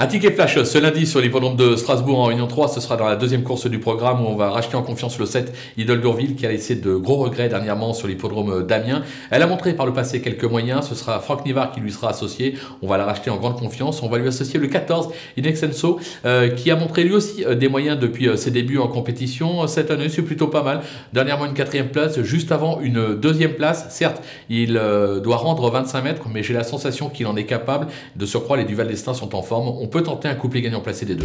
Un ticket flash ce lundi sur l'hippodrome de Strasbourg en Réunion 3. Ce sera dans la deuxième course du programme où on va racheter en confiance le 7 Idol d'Urville qui a laissé de gros regrets dernièrement sur l'hippodrome d'Amiens. Elle a montré par le passé quelques moyens. Ce sera Franck Nivard qui lui sera associé. On va la racheter en grande confiance. On va lui associer le 14 Inexenso euh, qui a montré lui aussi euh, des moyens depuis euh, ses débuts en compétition. Cette année, c'est plutôt pas mal. Dernièrement, une quatrième place, juste avant une deuxième place. Certes, il doit rendre 25 mètres, mais j'ai la sensation qu'il en est capable. De surcroît, les Duval Destin sont en forme on peut tenter un couplet gagnant placé des deux.